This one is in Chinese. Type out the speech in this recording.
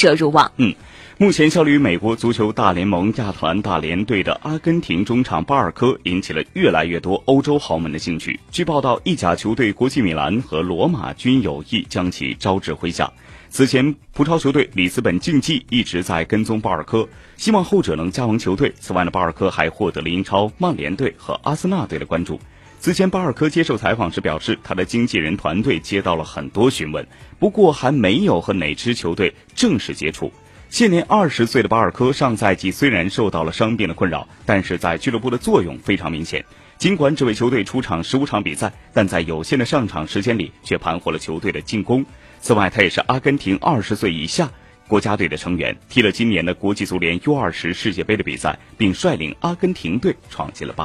射入网。嗯。目前效力于美国足球大联盟亚特兰大联队的阿根廷中场巴尔科引起了越来越多欧洲豪门的兴趣。据报道，意甲球队国际米兰和罗马均有意将其招至麾下。此前，葡超球队里斯本竞技一直在跟踪巴尔科，希望后者能加盟球队。此外呢，巴尔科还获得了英超曼联队和阿森纳队的关注。此前，巴尔科接受采访时表示，他的经纪人团队接到了很多询问，不过还没有和哪支球队正式接触。现年二十岁的巴尔科上赛季虽然受到了伤病的困扰，但是在俱乐部的作用非常明显。尽管只为球队出场十五场比赛，但在有限的上场时间里却盘活了球队的进攻。此外，他也是阿根廷二十岁以下国家队的成员，踢了今年的国际足联 U 二十世界杯的比赛，并率领阿根廷队闯进了八。